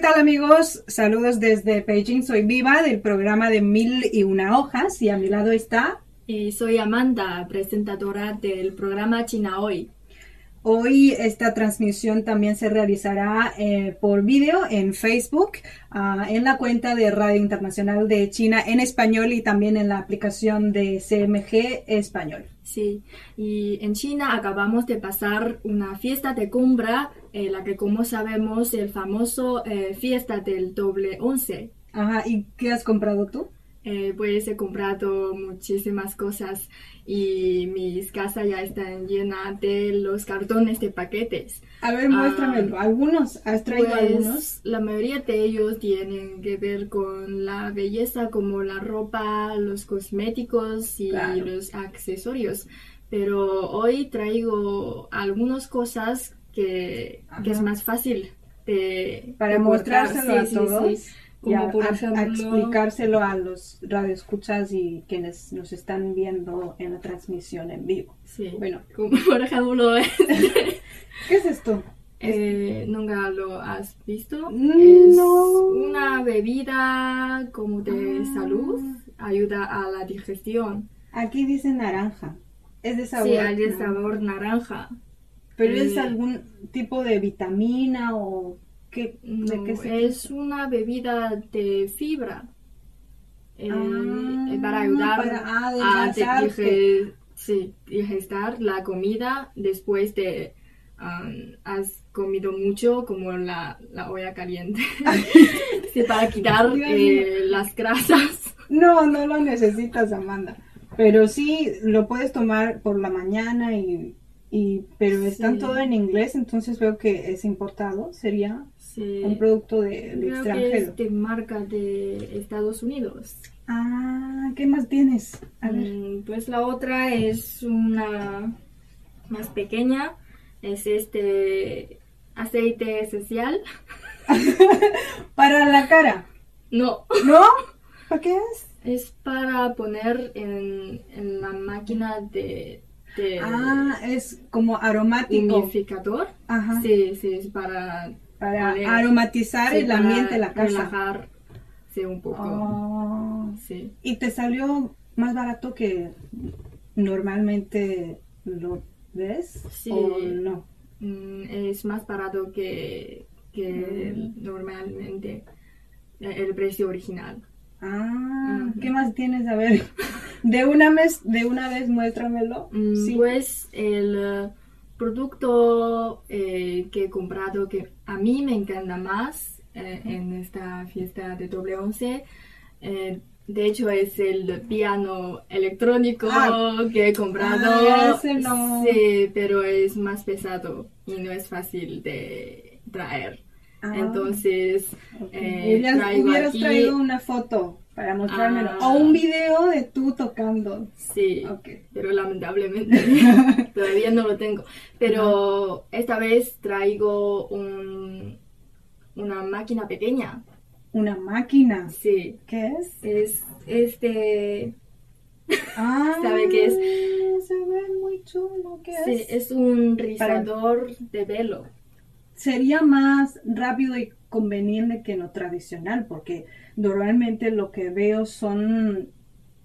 ¿Qué tal amigos? Saludos desde Beijing, soy Viva del programa de Mil y una hojas y a mi lado está... Eh, soy Amanda, presentadora del programa China Hoy. Hoy esta transmisión también se realizará eh, por vídeo en Facebook, ah, en la cuenta de Radio Internacional de China en español y también en la aplicación de CMG Español. Sí, y en China acabamos de pasar una fiesta de cumbra, eh, la que como sabemos el famoso eh, fiesta del doble once. Ajá, ¿y qué has comprado tú? Eh, pues he comprado muchísimas cosas y mis casas ya están llenas de los cartones de paquetes. A ver, muéstramelo. ¿Algunos? ¿Has traído Pues, algunos? La mayoría de ellos tienen que ver con la belleza, como la ropa, los cosméticos y Claro. los accesorios. Pero hoy traigo algunas cosas que, que es más fácil de Para de cortar. mostrárselo a Sí, sí, todos. sí. Y Como a, por a ejemplo, explicárselo a los radioescuchas y quienes nos están viendo en la transmisión en vivo. sí, Bueno. como por ejemplo, ¿Qué es esto? eh, ¿nunca lo has visto? Mm, Es no. una bebida como de Ah. salud, ayuda a la digestión. Aquí dice naranja. Es de sabor. Sí, hay de sabor naranja. Pero es Eh, algún tipo de vitamina o qué, de No, qué se es una bebida de fibra. Eh, Ah, para ayudar para a sí, digestar la comida después de um, has comido mucho como la, la olla caliente. sí, para quitar eh, las grasas. No, no lo necesitas, Amanda. Pero sí lo puedes tomar por la mañana y, y pero están Sí. todo en inglés, entonces veo que es importado. Sería Un producto de, de Creo que extranjero. es de marca de Estados Unidos. Ah, ¿qué más tienes? A ver. Mm, Pues la otra es una más pequeña, es este aceite esencial. Para la cara. No, ¿No? ¿Para qué es? es para poner en, en la máquina de, de Ah, es como aromático. humidificador. Ajá. Sí, sí, es para, Para aromatizar Sí, el ambiente de la casa. relajarse un poco. Oh. Sí. ¿Y te salió más barato que normalmente lo ves? Sí. ¿O no? Mm, es más barato que, que Mm. normalmente eh, el precio original. Ah. ¿qué más tienes? A ver, de una vez, de una vez muéstramelo. Mm, Sí. Pues el producto eh, que he comprado que a mí me encanta más eh, en esta fiesta de doble once, eh, de hecho es el piano electrónico Ah. que he comprado. Ah, no. Sí, pero es más pesado y no es fácil de traer. Ah, Entonces, ok. eh, hubieras, traigo hubieras aquí- traído una foto para mostrármelo. Ah. O un video de tú tocando. Sí, pero lamentablemente todavía no lo tengo. Pero esta vez traigo un, una máquina pequeña. Una máquina. Sí, ¿Qué es? es este. Ah, ¿Sabe qué es? Se ve muy chulo. ¿Qué Sí, es? es un rizador de pelo. sería más rápido y conveniente que lo tradicional, porque normalmente lo que veo son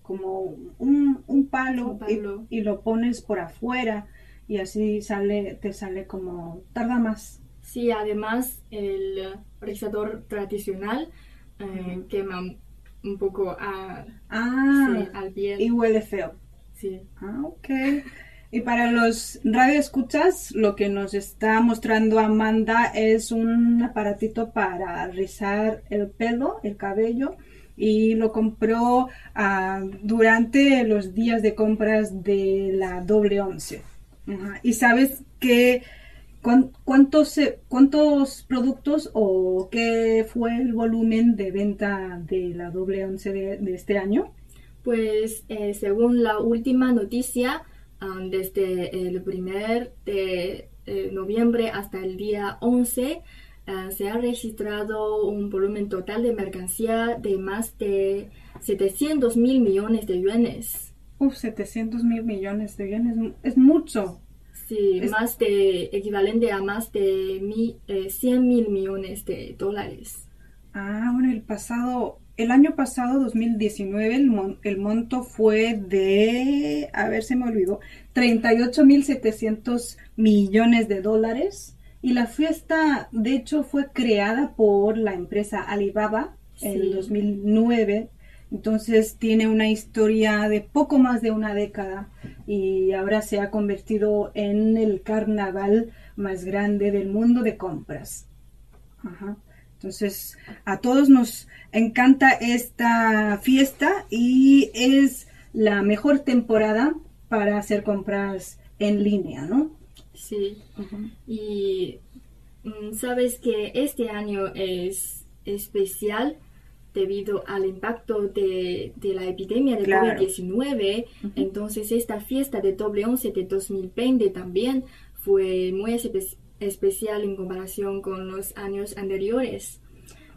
como un, un palo, Un palo. Y, y lo pones por afuera y así sale, te sale como, tarda más. Sí, además el rizador tradicional eh, quema un poco a, Ah, sí, al piel. y huele feo. Sí. Ah, ok. Y para los radioescuchas, lo que nos está mostrando Amanda es un aparatito para rizar el pelo, el cabello, y lo compró ah, durante los días de compras de la doble once. ¿Y sabes cuán- cuántos, eh, cuántos productos o qué fue el volumen de venta de la doble once de, de este año? Pues eh, según la última noticia, ah, desde el primer de eh, noviembre hasta el día 11, ah, se ha registrado un volumen total de mercancía de más de 700 mil millones de yuanes. Uf, 700 mil millones de yenes, es mucho. Sí, Es- más de equivalente a más de mi, eh, 100 mil millones de dólares. Ah, bueno, el pasado, el año pasado, 2019, el, mon- el monto fue de, a ver, se me olvidó, 38.700 millones de dólares. Y la fiesta, de hecho, fue creada por la empresa Alibaba en Sí. 2009. Entonces tiene una historia de poco más de una década y ahora se ha convertido en el carnaval más grande del mundo de compras. Ajá. Entonces, a todos nos encanta esta fiesta y es la mejor temporada para hacer compras en línea, ¿no? Sí. Y mm, sabes que este año es especial debido al impacto de, de la epidemia de Claro. COVID-19. Entonces esta fiesta de doble once de 2020 también fue muy espe- especial en comparación con los años anteriores.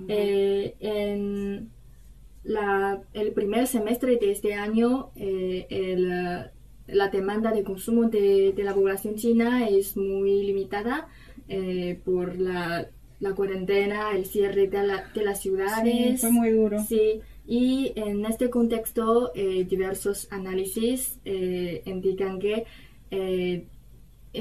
Eh, en la- el primer semestre de este año, eh, el, la demanda de consumo de, de la población china es muy limitada eh, por la, la cuarentena, el cierre de, la- de las Sí, ciudades. fue muy duro. Sí, y en este contexto, eh, diversos análisis eh, indican que eh,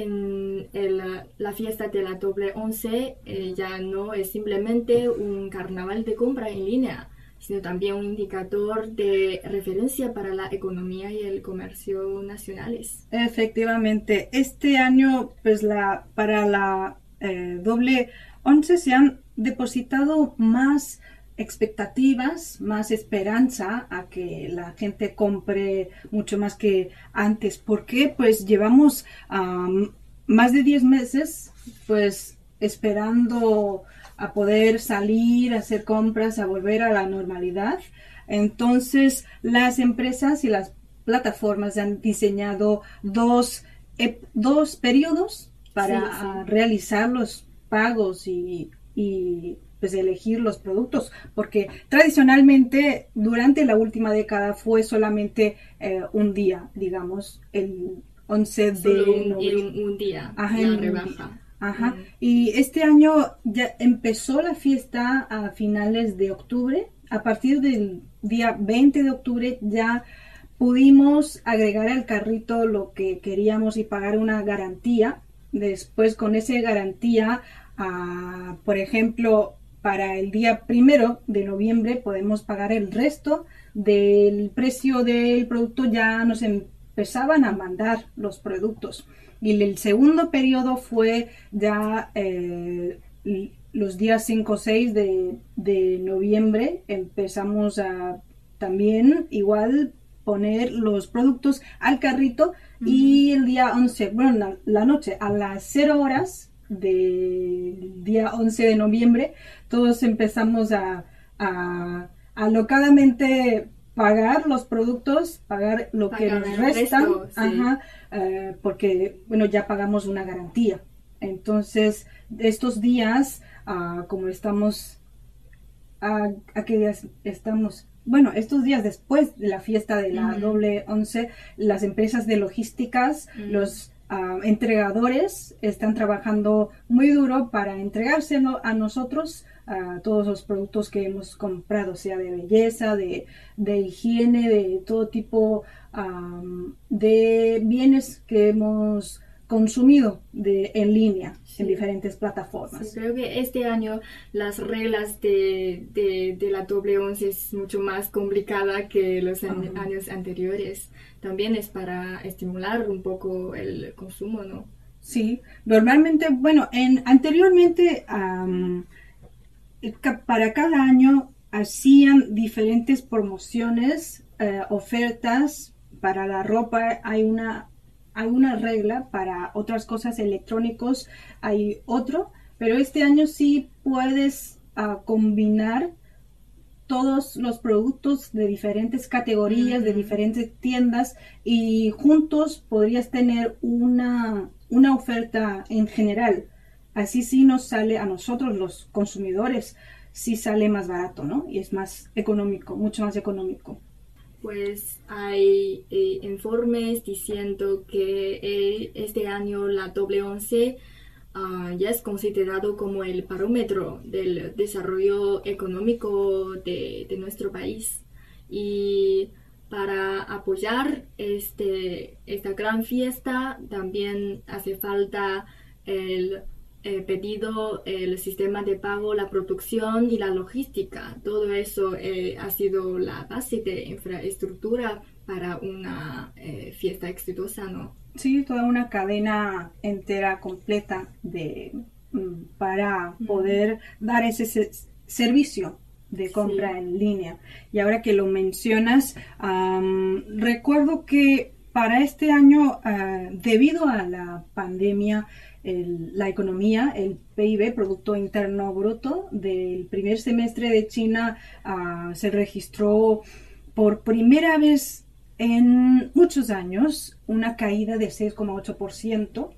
en el- la fiesta de la doble once eh, ya no es simplemente un carnaval de compra en línea, sino también un indicador de referencia para la economía y el comercio nacionales. Efectivamente, este año, pues la para la eh, doble once se han depositado más expectativas, más esperanza a que la gente compre mucho más que antes. ¿Por qué? Pues llevamos am, más de 10 meses, pues esperando a poder salir, a hacer compras, a volver a la normalidad. Entonces, las empresas y las plataformas han diseñado dos, dos periodos para Sí, sí. realizar los pagos y, y, pues elegir los productos, porque tradicionalmente durante la última década fue solamente eh, un día, digamos, el 11 de un, noviembre. un día Ajá, la rebaja. Ajá. Mm. Y este año ya empezó la fiesta a finales de octubre. A partir del día 20 de octubre ya pudimos agregar al carrito lo que queríamos y pagar una garantía. Después con esa garantía, ah, por ejemplo, para el día primero de noviembre podemos pagar el resto del precio del producto. Ya nos empezaban a mandar los productos. Y el segundo periodo fue ya eh, los días 5 o 6 de, de noviembre. Empezamos a también igual poner los productos al carrito y el día 11, bueno, la, la noche a las 0 horas del día 11 de noviembre, todos empezamos a, a alocadamente pagar los productos, pagar lo que nos restan, resto, sí. ajá, eh, porque, bueno, ya pagamos una garantía. Entonces, estos días, ah, como estamos, ¿a, a qué días estamos? Bueno, estos días después de la fiesta de la doble once, las empresas de logísticas, los ah, entregadores están trabajando muy duro para entregárselo a nosotros, a todos los productos que hemos comprado, sea de belleza, de, de higiene, de todo tipo de bienes que hemos consumido de, en línea, Sí. en diferentes plataformas. Sí, creo que este año las reglas de, de, de la doble once es mucho más complicada que los años anteriores. También es para estimular un poco el consumo, ¿no? Sí, normalmente, bueno, en anteriormente para cada año hacían diferentes promociones, eh, ofertas para la ropa. Hay una hay una regla, para otras cosas electrónicos hay otro, pero este año sí puedes ah, combinar todos los productos de diferentes categorías, de diferentes tiendas y juntos podrías tener una, una oferta en general. Así sí nos sale a nosotros los consumidores, sí sale más barato, ¿no? Y es más económico, mucho más económico. Pues hay eh, informes diciendo que eh, este año la doble once Ah, ya es considerado como el parámetro del desarrollo económico de, nuestro país. Y para apoyar este, esta gran fiesta también hace falta el pedido, el sistema de pago, la producción y la logística. Todo eso eh, ha sido la base de infraestructura para una eh, fiesta exitosa, ¿no? Sí, toda una cadena entera, completa de mm, para poder dar ese servicio de compra en línea. Y ahora que lo mencionas, recuerdo que para este año, ah, debido a la pandemia, la economía, el PIB, Producto Interno Bruto, del primer semestre de China ah, se registró por primera vez en muchos años una caída de 6,8%,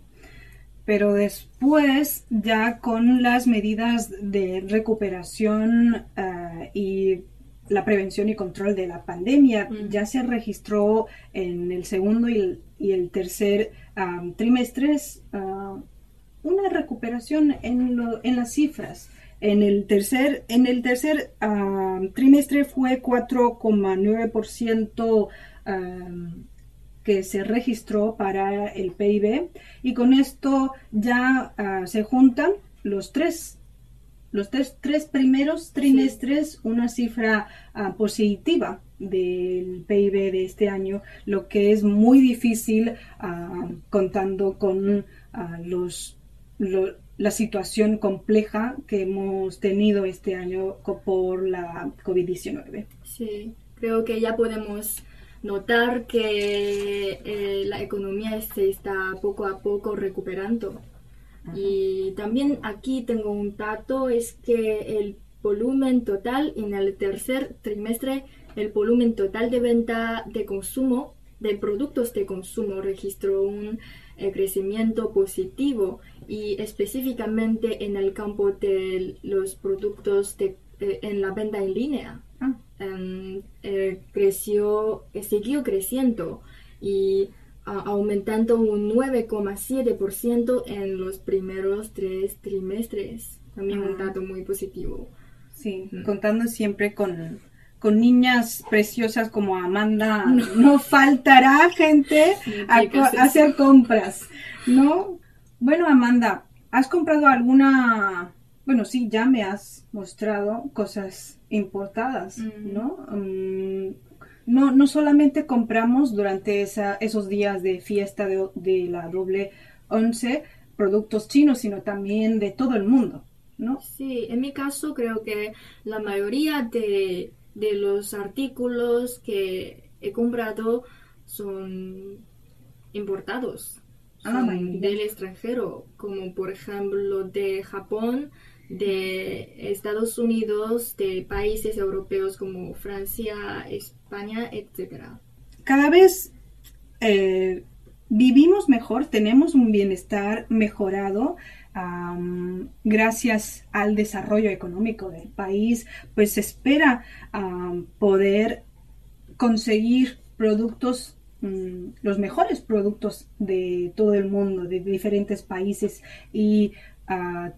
pero después ya con las medidas de recuperación eh, y la prevención y control de la pandemia mm. ya se registró en el segundo y el, tercer trimestres ah, una recuperación en, en las cifras. En el tercer, en el tercer trimestre fue 4,9% que se registró para el PIB y con esto ya ah, se juntan los tres los tres, primeros trimestres una cifra ah, positiva del PIB de este año, lo que es muy difícil ah, contando con los, la situación compleja que hemos tenido este año por la COVID-19. Sí, creo que ya podemos notar que eh, la economía se está poco a poco recuperando. Y también aquí tengo un dato, es que el volumen total en el tercer trimestre, el volumen total de venta de consumo, de productos de consumo, registró un eh, crecimiento positivo y específicamente en el campo de los productos de, eh, en la venta en línea. Ah. Eh, creció, eh, siguió creciendo y aumentando un 9,7% en los primeros tres trimestres. También un ah. dato muy positivo. Sí, contando siempre con, con niñas preciosas como Amanda, no, faltará gente a, hacer compras, ¿no? Bueno, Amanda, ¿has comprado alguna bueno, sí, ya me has mostrado cosas importadas, ¿no? Mm, no, no solamente compramos durante esa, esos días de fiesta de, la doble once productos chinos, sino también de todo el mundo, ¿no? Sí, en mi caso creo que la mayoría de, de los artículos que he comprado son importados. Ah, son del extranjero, como por ejemplo de Japón, de Estados Unidos, de países europeos como Francia, España, etc. Cada vez eh, vivimos mejor, tenemos un bienestar mejorado. Gracias al desarrollo económico del país, pues se espera poder conseguir productos mm, los mejores productos de todo el mundo, de diferentes países y uh,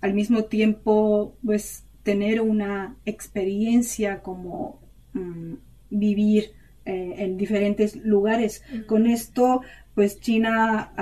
al mismo tiempo, pues tener una experiencia como mm, vivir eh, en diferentes lugares. Con esto, pues China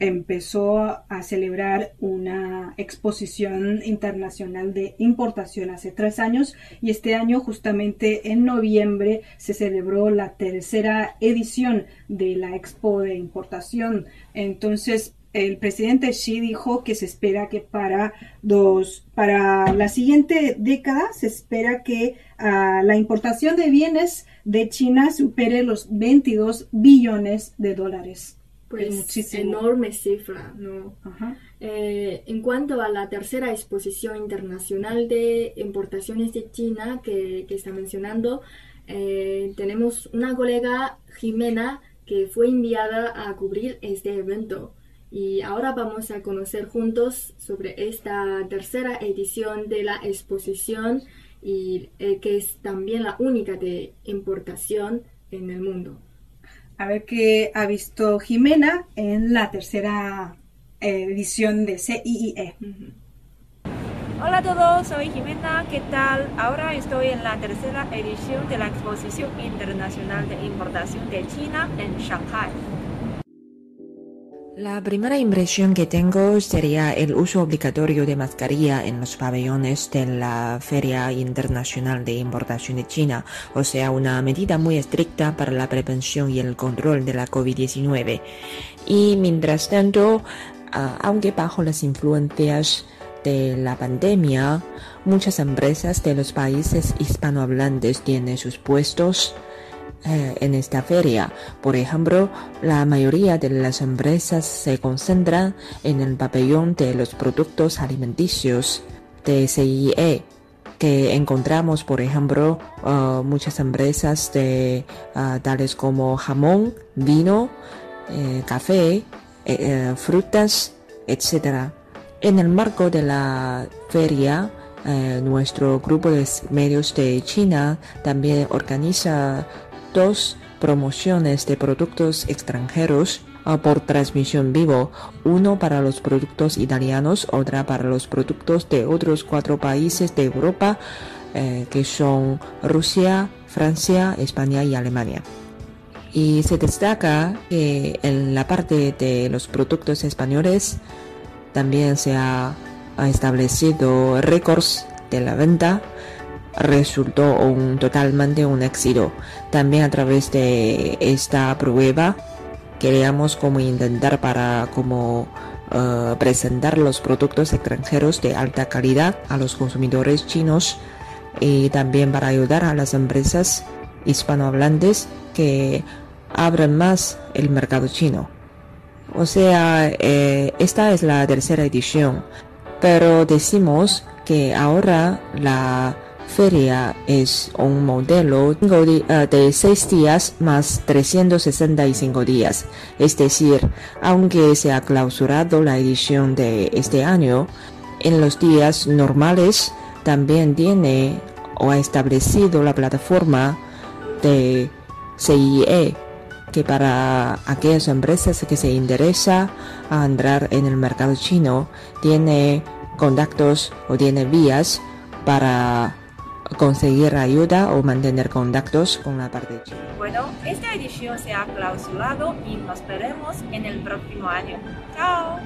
empezó a celebrar una exposición internacional de importación hace tres años y este año justamente en noviembre se celebró la tercera edición de la expo de importación. Entonces, el presidente Xi dijo que se espera que para dos, para la siguiente década se espera que ah, la importación de bienes de China supere los 22 billones de dólares. Pues enorme cifra, ¿no? Ajá. Eh, en cuanto a la tercera exposición internacional de importaciones de China que, que está mencionando, eh, tenemos una colega, Jimena, que fue enviada a cubrir este evento. Y ahora vamos a conocer juntos sobre esta tercera edición de la exposición y eh, que es también la única de importación en el mundo. A ver qué ha visto Jimena en la tercera eh, edición de CIIE. Hola a todos, soy Jimena, ¿qué tal? Ahora estoy en la tercera edición de la Exposición Internacional de Importación de China en Shanghai. La primera impresión que tengo sería el uso obligatorio de mascarilla en los pabellones de la Feria Internacional de Importación de China, o sea, una medida muy estricta para la prevención y el control de la COVID-19. Y mientras tanto, ah, aunque bajo las influencias de la pandemia, muchas empresas de los países hispanohablantes tienen sus puestos eh, en esta feria. Por ejemplo, la mayoría de las empresas se concentran en el pabellón de los productos alimenticios de CIE que encontramos, por ejemplo, uh, muchas empresas de uh, tales como jamón, vino, eh, café, eh, eh, frutas, etc. En el marco de la feria, eh, nuestro grupo de medios de China también organiza dos promociones de productos extranjeros ah, por transmisión vivo, uno para los productos italianos, otra para los productos de otros cuatro países de Europa, eh, que son Rusia, Francia, España y Alemania. Y se destaca que en la parte de los productos españoles también se ha, ha establecido récords de la venta resultó un, totalmente un éxito. También a través de esta prueba queríamos como intentar para como uh, presentar los productos extranjeros de alta calidad a los consumidores chinos y también para ayudar a las empresas hispanohablantes que abran más el mercado chino. O sea, eh, esta es la tercera edición, pero decimos que ahora la feria es un modelo de 6 días más 365 días. Es decir, aunque se ha clausurado la edición de este año, en los días normales también tiene o ha establecido la plataforma de CIE que para aquellas empresas que se interesa a entrar en el mercado chino tiene contactos o tiene vías para conseguir ayuda o mantener contactos con la parte china. Bueno, esta edición se ha clausurado y nos veremos en el próximo año. ¡Chao!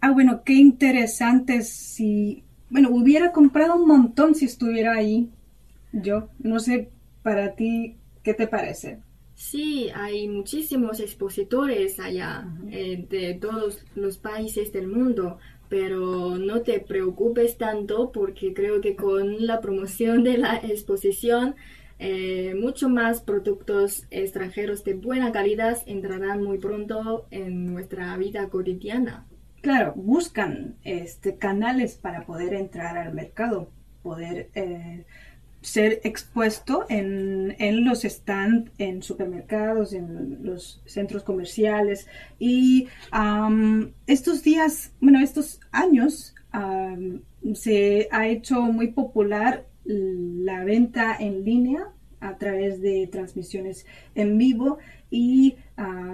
Ah, bueno, qué interesante si... Bueno, hubiera comprado un montón si estuviera ahí. Yo, no sé, para ti, ¿qué te parece? Sí, hay muchísimos expositores allá eh, de todos los países del mundo, pero no te preocupes tanto porque creo que con la promoción de la exposición eh, mucho más productos extranjeros de buena calidad entrarán muy pronto en nuestra vida cotidiana. Claro, buscan este, canales para poder entrar al mercado, poder eh, ser expuesto en, en los stands, en supermercados, en los centros comerciales. Y am, estos días, bueno, estos años, am, se ha hecho muy popular la venta en línea a través de transmisiones en vivo y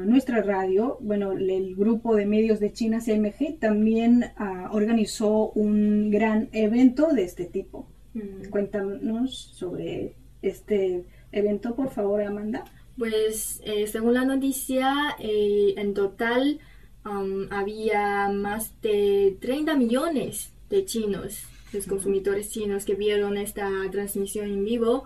nuestra radio, bueno, el grupo de medios de China CMG también ah, organizó un gran evento de este tipo. Mm. Cuéntanos sobre este evento, por favor, Amanda. Pues eh, según la noticia, eh, en total um, había más de 30 millones de chinos, los consumidores chinos que vieron esta transmisión en vivo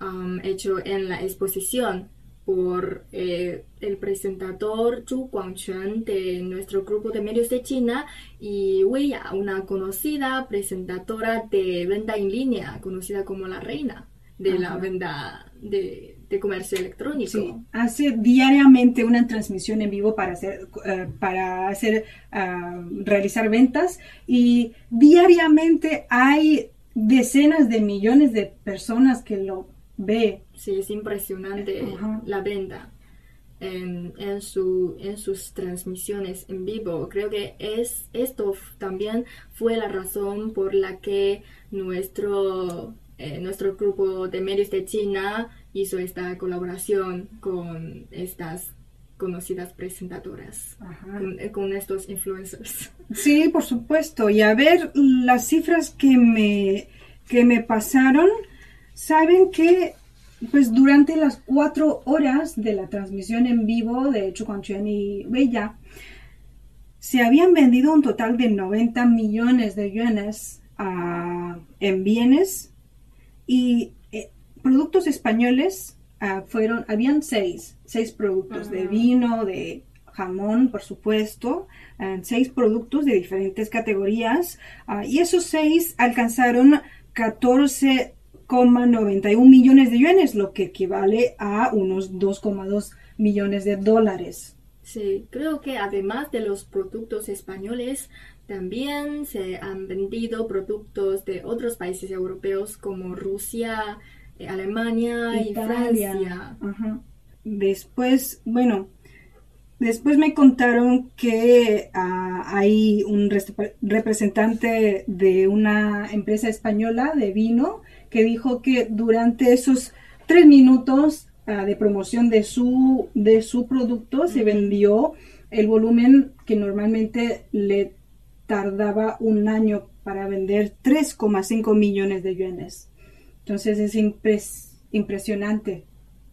um, hecho en la exposición por eh, el presentador Zhu Guangquan de nuestro grupo de medios de China y Wei Ya, una conocida presentadora de venta en línea, conocida como la reina de la venta de, de comercio electrónico. Sí, hace diariamente una transmisión en vivo para hacer, eh, para hacer, ah, realizar ventas y diariamente hay decenas de millones de personas que lo ve. Sí, es impresionante la venta en, en, su, en sus transmisiones en vivo. Creo que es esto también fue la razón por la que nuestro, eh, nuestro grupo de medios de China hizo esta colaboración con estas conocidas presentadoras, con, eh, con estos influencers. Sí, por supuesto. Y a ver, las cifras que me, que me pasaron, saben que pues durante las cuatro horas de la transmisión en vivo de Chuquanchuan y Bella, se habían vendido un total de 90 millones de yuanes ah, en bienes. Y eh, productos españoles ah, fueron, habían seis, seis productos de vino, de jamón, por supuesto, seis productos de diferentes categorías ah, y esos seis alcanzaron 14,91 millones de yuanes, lo que equivale a unos 2,2 millones de dólares. Sí, creo que además de los productos españoles, también se han vendido productos de otros países europeos como Rusia, eh, Alemania y Francia. Ajá. Después, bueno, después me contaron que ah, hay un res- representante de una empresa española de vino que dijo que durante esos tres minutos ah, de promoción de su, de su producto se vendió el volumen que normalmente le tardaba un año para vender 3,5 millones de yuanes. Entonces es impres- impresionante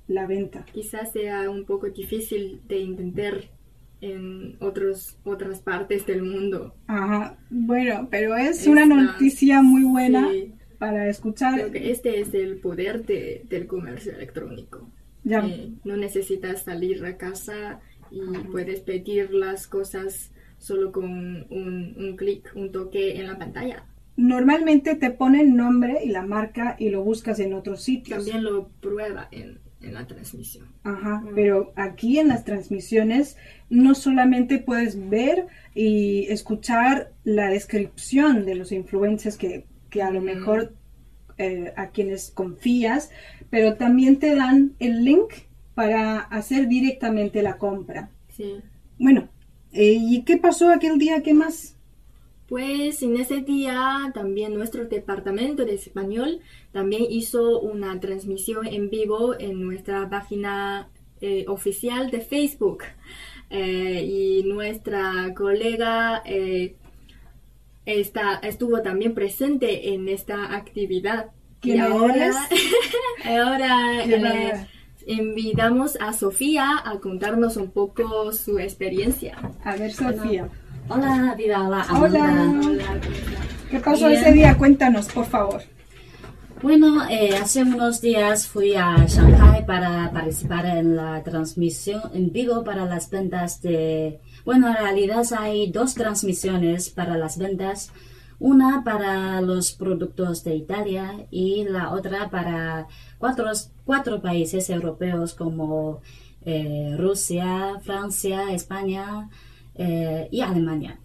la venta. Quizás sea un poco difícil de entender en otros, otras partes del mundo. Ajá, bueno, pero es Esta- una noticia muy buena sí. Para escuchar. Creo que este es el poder de- del comercio electrónico. Ya, Eh, no necesitas salir a casa y puedes pedir las cosas solo con un, un clic, un toque en la pantalla. Normalmente te ponen nombre y la marca y lo buscas en otros sitios. También lo prueba en, en la transmisión. Ajá, pero aquí en las transmisiones no solamente puedes ver y escuchar la descripción de los influencers que, que a lo mejor eh, a quienes confías, pero también te dan el link para hacer directamente la compra. Sí. Bueno, eh, ¿y qué pasó aquel día? ¿Qué más? Pues en ese día también nuestro departamento de español también hizo una transmisión en vivo en nuestra página eh, oficial de Facebook. Eh, y nuestra colega eh, está, estuvo también presente en esta actividad. Y ¿Quién ahora, ahora eh, invitamos a Sofía a contarnos un poco su experiencia. A ver, Sofía. Hola, Vida, hola, Hola. Amanda. Hola. ¿Qué pasó Bien. ese día? Cuéntanos, por favor. Bueno, eh, hace unos días fui a Shanghai para participar en la transmisión en vivo para las ventas de... Bueno, en realidad hay dos transmisiones para las ventas. Una para los productos de Italia y la otra para cuatro, cuatro países europeos como eh, Rusia, Francia, España eh, y Alemania.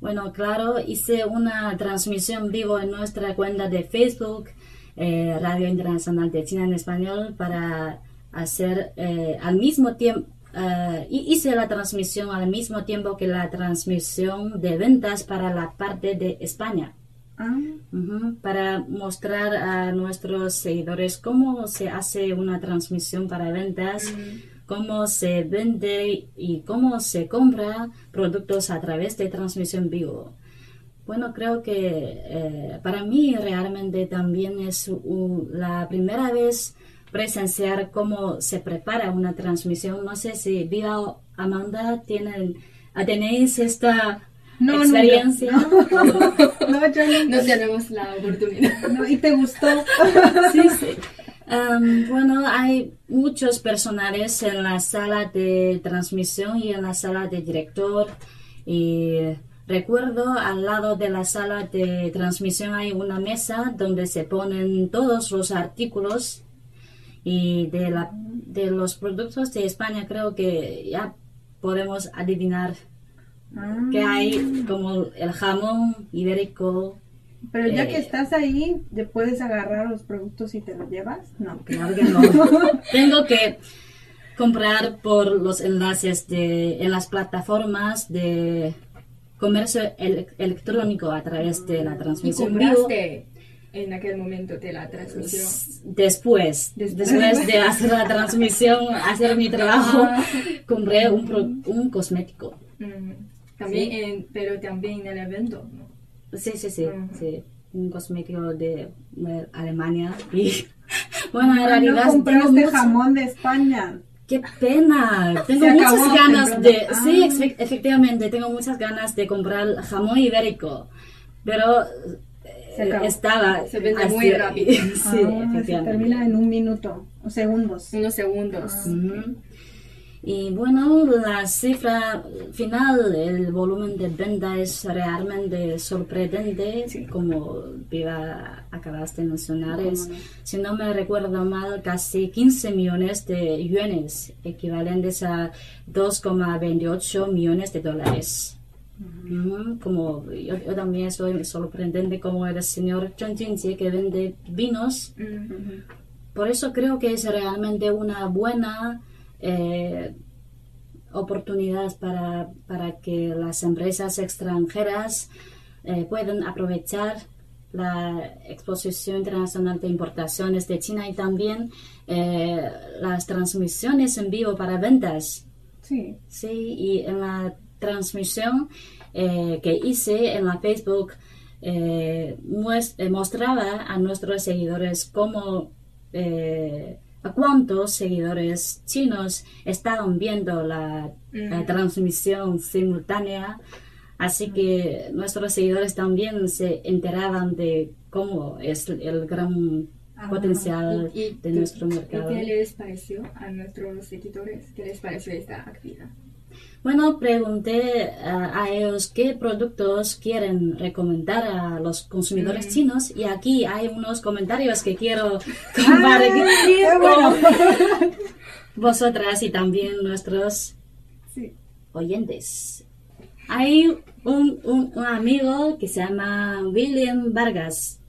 Bueno, claro, hice una transmisión vivo en nuestra cuenta de Facebook, eh, Radio Internacional de China en Español, para hacer al mismo tiempo, eh, y hice la transmisión al mismo tiempo que la transmisión de ventas para la parte de España. Ah, Ujú, para mostrar a nuestros seguidores cómo se hace una transmisión para ventas, cómo se vende y cómo se compra productos a través de transmisión vivo. Bueno, creo que eh, para mí realmente también es la primera vez presenciar cómo se prepara una transmisión. No sé si Viva o Amanda tienen, tenéis esta No, no, experiencia. no, yo no. No tenemos la oportunidad. No, ¿Y te gustó? Sí, sí. Em, bueno, hay muchos personales en la sala de transmisión y en la sala de director. Y recuerdo al lado de la sala de transmisión hay una mesa donde se ponen todos los artículos Y de, la, de los productos de España creo que ya podemos adivinar que hay como el jamón ibérico. Pero ya que Eh, estás ahí, ¿te puedes agarrar los productos y te los llevas? No. Claro que no. Tengo que comprar por los enlaces de, en las plataformas de comercio ele- electrónico a través de la ¿Y transmisión vivo. compraste en aquel momento de la transmisión? Después, Después. después de hacer la transmisión, hacer mi trabajo, Ah. compré un, pro- un cosmético. Mm, También en, pero también en el evento, ¿no? Sí, sí, sí, Ujú. sí. Un cosmético de, de Alemania. Y bueno, en Ah, realidad no compraste mucho- jamón de España. ¡Qué pena! Tengo Se muchas acabó ganas de... Ah. Sí, efe- efectivamente, tengo muchas ganas de comprar jamón ibérico. Pero Se acabó. estaba... Se vende así- muy rápido. sí, Ah, se efectivamente. termina en un minuto o segundos. Unos segundos. Ujú. Y bueno, la cifra final, el volumen de venta es realmente sorprendente, como Viva acabas de mencionar. Es, si no me recuerdo mal, casi 15 millones de yuanes, equivalentes a 2,28 millones de dólares. Como yo, yo también soy sorprendente como el señor Jinjie que vende vinos por eso creo que es realmente una buena eh, oportunidad para, para que las empresas extranjeras eh, puedan aprovechar la exposición internacional de importaciones de China y también eh, las transmisiones en vivo para ventas. Sí. Sí, y en la transmisión eh, que hice en la Facebook eh, eh, mostraba a nuestros seguidores cómo eh, a cuántos seguidores chinos estaban viendo la, la transmisión simultánea. Así que nuestros seguidores también se enteraban de cómo es el gran potencial ¿Y, y de nuestro ¿y mercado. qué les pareció a nuestros seguidores? ¿Qué les pareció esta actividad? Bueno, pregunté a, a ellos qué productos quieren recomendar a los consumidores chinos y aquí hay unos comentarios que quiero compartir qué bueno. con vosotras y también nuestros Sí. oyentes. Hay un, un- un amigo que se llama William Vargas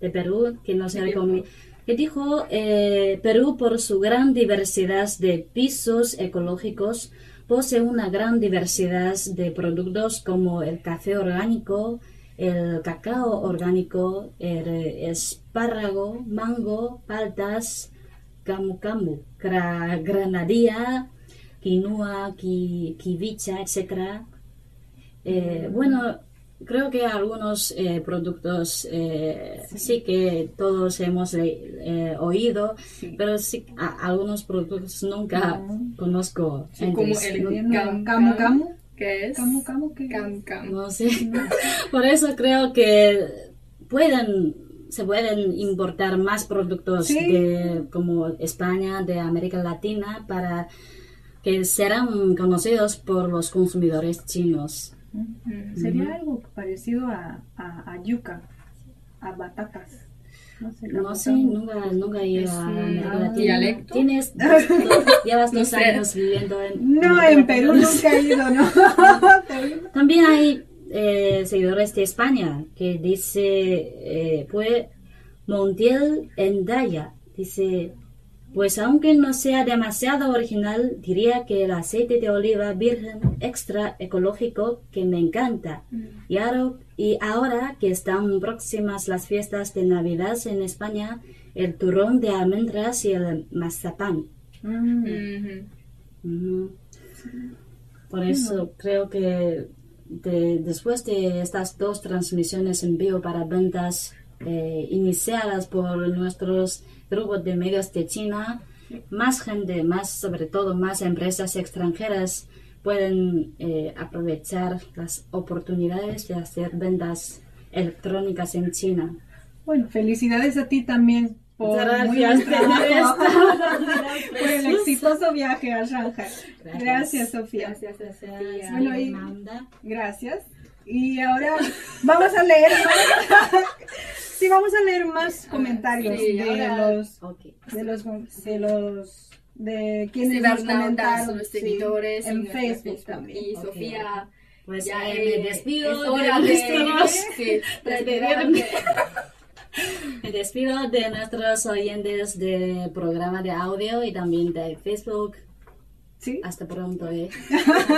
de Perú que nos De recomendó que dijo eh, Perú por su gran diversidad de pisos ecológicos posee una gran diversidad de productos como el café orgánico, el cacao orgánico, el espárrago, mango, paltas, camu camu, gra- granadilla, quinoa, qui, quivicha, etc. Eh, bueno, creo que algunos eh, productos eh, sí. que todos hemos eh, oído, pero sí a- algunos productos nunca conozco. Sí, como el no- cam, Camu camu. ¿Qué es? Camu camu. ¿qué? Cam, cam. no sé. Por eso creo que pueden se pueden importar más productos Sí. de como España, de América Latina para que serán conocidos por los consumidores chinos. Mm. Sería algo parecido a, a, a yuca, a batatas. No sé, No nunca, nunca he ido Es a América ah, Latina. dialecto. Tienes dos- dos- llevas No dos sé. años viviendo en No, en Perú nunca he ido, ¿no? También hay eh, seguidores de España que dice, eh, pues, Montiel Endaya, dice, pues aunque no sea demasiado original, diría que el aceite de oliva virgen extra ecológico que me encanta. Y ahora, y ahora que están próximas las fiestas de Navidad en España, el turrón de almendras y el mazapán. Mm. Por eso creo que de- después de estas dos transmisiones en vivo para ventas eh, iniciadas por nuestros grupos de medios de China, más gente, más sobre todo más empresas extranjeras pueden eh, aprovechar las oportunidades de hacer ventas electrónicas en China. Bueno, felicidades a ti también por, gracias por el exitoso viaje a Shanghai. Gracias. Gracias, Sofía. Gracias, Sofía. Bueno, y-. Gracias. Y ahora vamos a leer Sí, vamos a leer más comentarios sí, de, ahora- los, de los de los de quienes Sí, nos comentaron los sí, seguidores en Facebook también. Y. Sofía, Pues ya eh, me despido es de hora de, despedirme. Me despido de nuestros oyentes del programa de audio y también de Facebook. Sí, Hasta pronto. eh.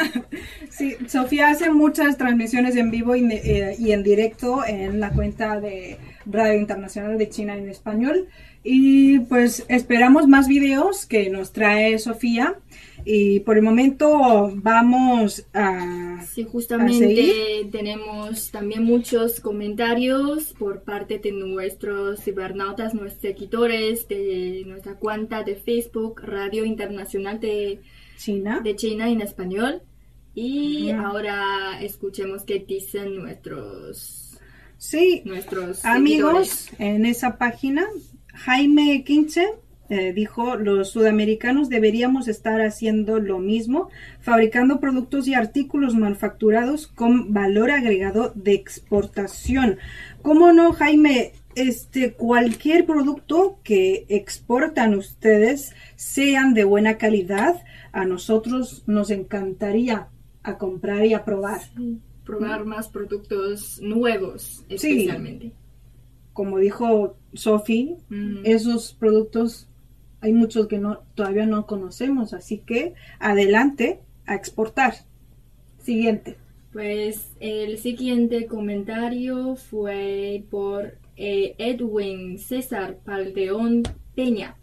sí, Sofía hace muchas transmisiones en vivo y, eh, y en directo en la cuenta de Radio Internacional de China en español. Y pues esperamos más videos que nos trae Sofía. Y por el momento vamos a... Sí, ¿A justamente tenemos también muchos comentarios por parte de nuestros cibernautas, nuestros seguidores de nuestra cuenta de Facebook, Radio Internacional de, China. de China en español. Y ahora escuchemos qué dicen nuestros, Sí, nuestros amigos seguidores. en esa página. Jaime Quinche eh, dijo, los sudamericanos deberíamos estar haciendo lo mismo, fabricando productos y artículos manufacturados con valor agregado de exportación. ¿Cómo no, Jaime? Este, cualquier producto que exportan ustedes sean de buena calidad, a nosotros nos encantaría a comprar y a probar. Probar más productos nuevos, especialmente. Como dijo Sophie, esos productos hay muchos que no todavía no conocemos, así que adelante a exportar. Siguiente. Pues el siguiente comentario fue por eh, Edwin César Paldeón Peña,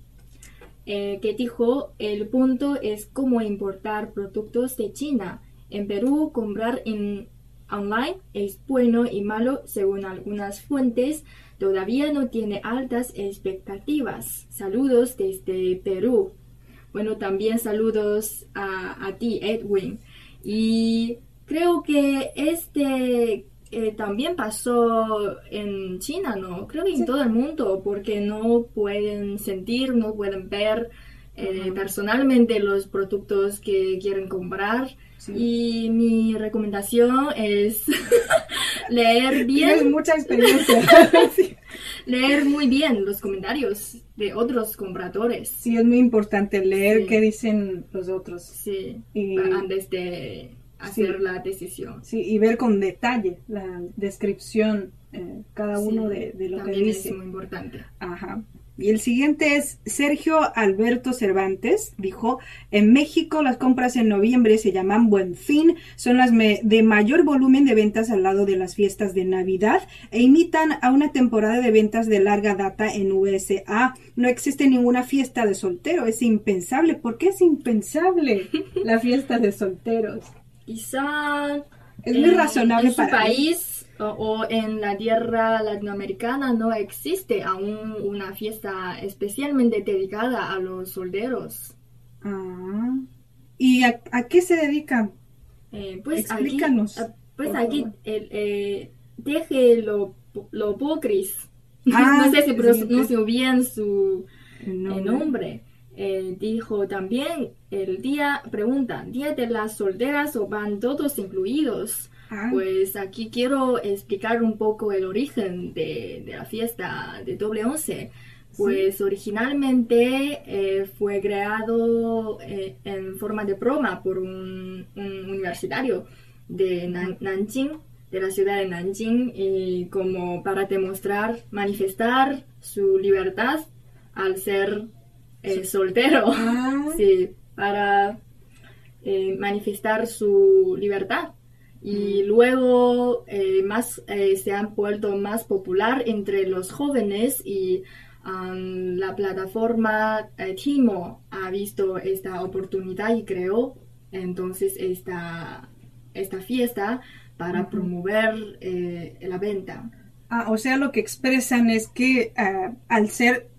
eh, que dijo, el punto es cómo importar productos de China. En Perú, comprar en online es bueno y malo según algunas fuentes. Todavía no tiene altas expectativas. Saludos desde Perú. Bueno, también saludos a, a ti, Edwin. Y creo que este eh, también pasó en China, ¿no? Creo que en todo el mundo, porque no pueden sentir, no pueden ver eh, personalmente los productos que quieren comprar. Sí. Y mi recomendación es leer Tienes bien, mucha experiencia. sí. leer muy bien los comentarios de otros compradores. Sí, es muy importante leer qué dicen los otros. Sí, Y- antes de hacer Sí. la decisión. Sí, y ver con detalle la descripción eh, cada Sí, uno de, de lo que también dice. es muy importante. Ajá. Y el siguiente es Sergio Alberto Cervantes. Dijo, en México las compras en noviembre se llaman Buen Fin, son las de mayor volumen de ventas al lado de las fiestas de Navidad e imitan a una temporada de ventas de larga data en USA. No existe ninguna fiesta de soltero, es impensable. ¿Por qué es impensable la fiesta de solteros? Quizá Es muy en- razonable en su para país o, o en la tierra latinoamericana no existe aún una fiesta especialmente dedicada a los solteros. Ah. ¿Y a, a qué se dedican? Eh, pues Explícanos, aquí, ah, pues aquí favor. el, eh, deje lo, lo pocris. Ah, no sé si pronuncio bien su El el nombre. Eh, dijo también el día, pregunta, ¿día de las solteras o van todos incluidos? Ah. Pues aquí quiero explicar un poco el origen de, de la fiesta de doble once. Pues originalmente eh, fue creado eh, en forma de broma por un, un universitario de Nan- Nanjing, de la ciudad de Nanjing, y como para demostrar, manifestar su libertad al ser eh, soltero. Ah. Sí, para eh, manifestar su libertad. Y luego eh, más se han vuelto más popular entre los jóvenes y um, la plataforma Timo ha visto esta oportunidad y creó entonces esta, esta fiesta para promover la venta. Ah, o sea, lo que expresan es que al ser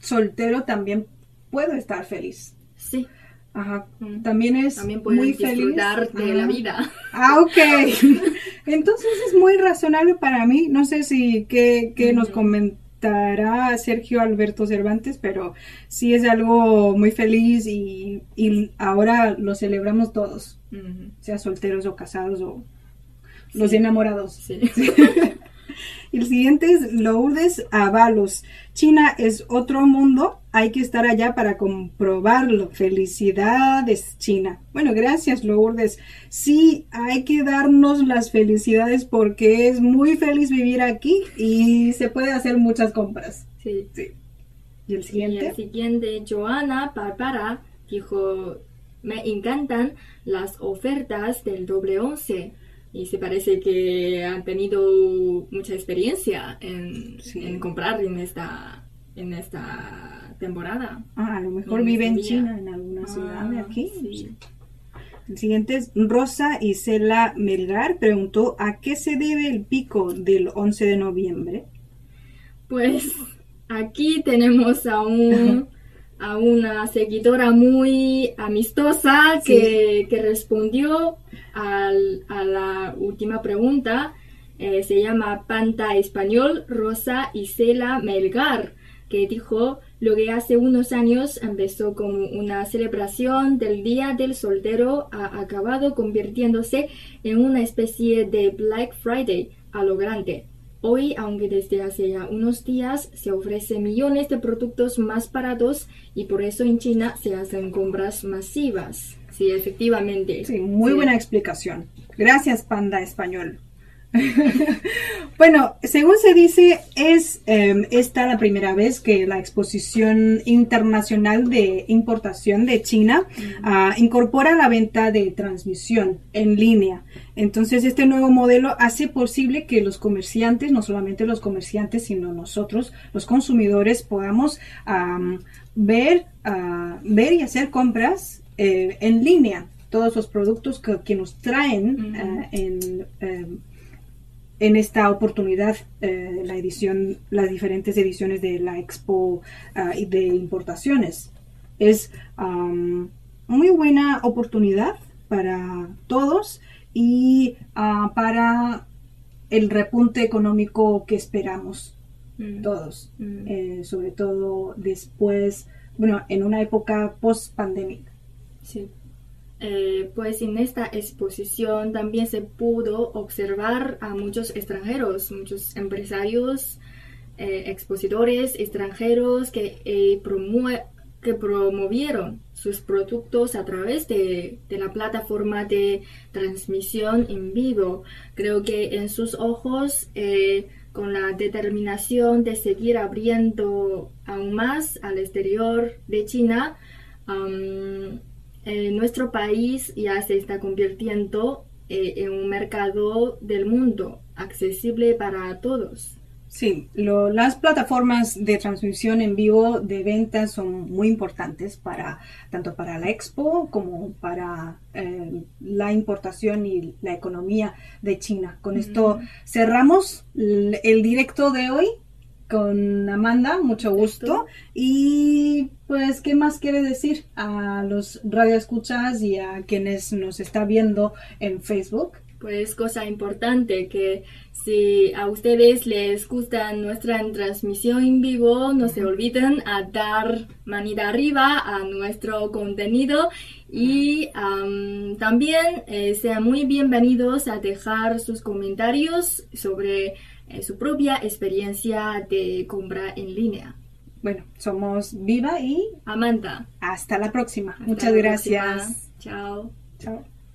soltero también puedo estar feliz. Sí, Ajá. Mm. También es también muy feliz. disfrutar de la vida. Ah, ok. Entonces es muy razonable para mí. No sé si qué, qué nos comentará Sergio Alberto Cervantes, pero sí es algo muy feliz y, y ahora lo celebramos todos, sea solteros o casados o los Sí. enamorados. Sí. El siguiente es Lourdes Avalos. China es otro mundo, hay que estar allá para comprobarlo. Felicidades, China. Bueno, gracias, Lourdes. Sí, hay que darnos las felicidades porque es muy feliz vivir aquí y se puede hacer muchas compras. Sí. Sí. ¿Y el Y siguiente? el siguiente, Joana Barbara, dijo, me encantan las ofertas del doble once. Y se parece que han tenido mucha experiencia en, Sí. en comprar en esta, en esta temporada. Ah, a lo mejor vive en este. China, en alguna ciudad de Ah, aquí. sí. El siguiente es Rosa Isela Melgar preguntó a qué se debe el pico del 11 de noviembre. Pues aquí tenemos a un a una seguidora muy amistosa que, que respondió al- a la última pregunta. Eh, se llama Panta Español Rosa Isela Melgar, que dijo lo que hace unos años empezó como una celebración del Día del Soltero ha acabado convirtiéndose en una especie de Black Friday a lo grande. Hoy, aunque desde hace ya unos días se ofrecen millones de productos más baratos y por eso en China se hacen compras masivas. Sí, efectivamente. Sí, muy Sí. buena explicación. Gracias, Panda Español. bueno, según se dice, es eh, esta la primera vez que la Exposición Internacional de Importación de China ah, incorpora la venta de transmisión en línea. Entonces, este nuevo modelo hace posible que los comerciantes, no solamente los comerciantes, sino nosotros, los consumidores, podamos am, ver, ah, ver y hacer compras eh, en línea. Todos los productos que, que nos traen Ujú. ah, en, em, en esta oportunidad eh, la edición, las diferentes ediciones de la Expo ah, de importaciones. Es am, muy buena oportunidad para todos y ah, para el repunte económico que esperamos Mm. todos, Mm. eh, sobre todo después, bueno, en una época post pandémica. Sí. Eh, pues en esta exposición también se pudo observar a muchos extranjeros, muchos empresarios, eh, expositores extranjeros que, eh, promue- que promovieron sus productos a través de, de la plataforma de transmisión en vivo. Creo que en sus ojos, eh, con la determinación de seguir abriendo aún más al exterior de China, eh, nuestro país ya se está convirtiendo eh, en un mercado del mundo accesible para todos. Sí, lo- las plataformas de transmisión en vivo de ventas son muy importantes para tanto para la expo como para eh, la importación y la economía de China. Con esto cerramos el directo de hoy con Amanda, mucho gusto. Y pues, ¿qué más quiere decir a los radioescuchas y a quienes nos está viendo en Facebook? Pues cosa importante que si a ustedes les gusta nuestra transmisión en vivo, no se olviden a dar manita arriba a nuestro contenido y am, también eh, sean muy bienvenidos a dejar sus comentarios sobre eh, su propia experiencia de compra en línea. Bueno, somos Viva y Amanda. hasta la próxima. hasta Muchas la gracias. próxima. Chao. Chao.